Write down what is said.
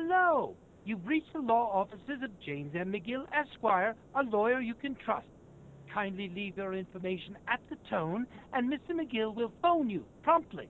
Hello. You've reached the law offices of James M. McGill, Esquire, a lawyer you can trust. Kindly leave your information at the tone, and Mr. McGill will phone you promptly.